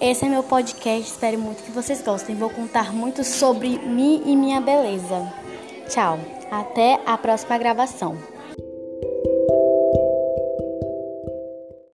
Esse é meu podcast, espero muito que vocês gostem. Vou contar muito sobre mim e minha beleza. Tchau, até a próxima gravação.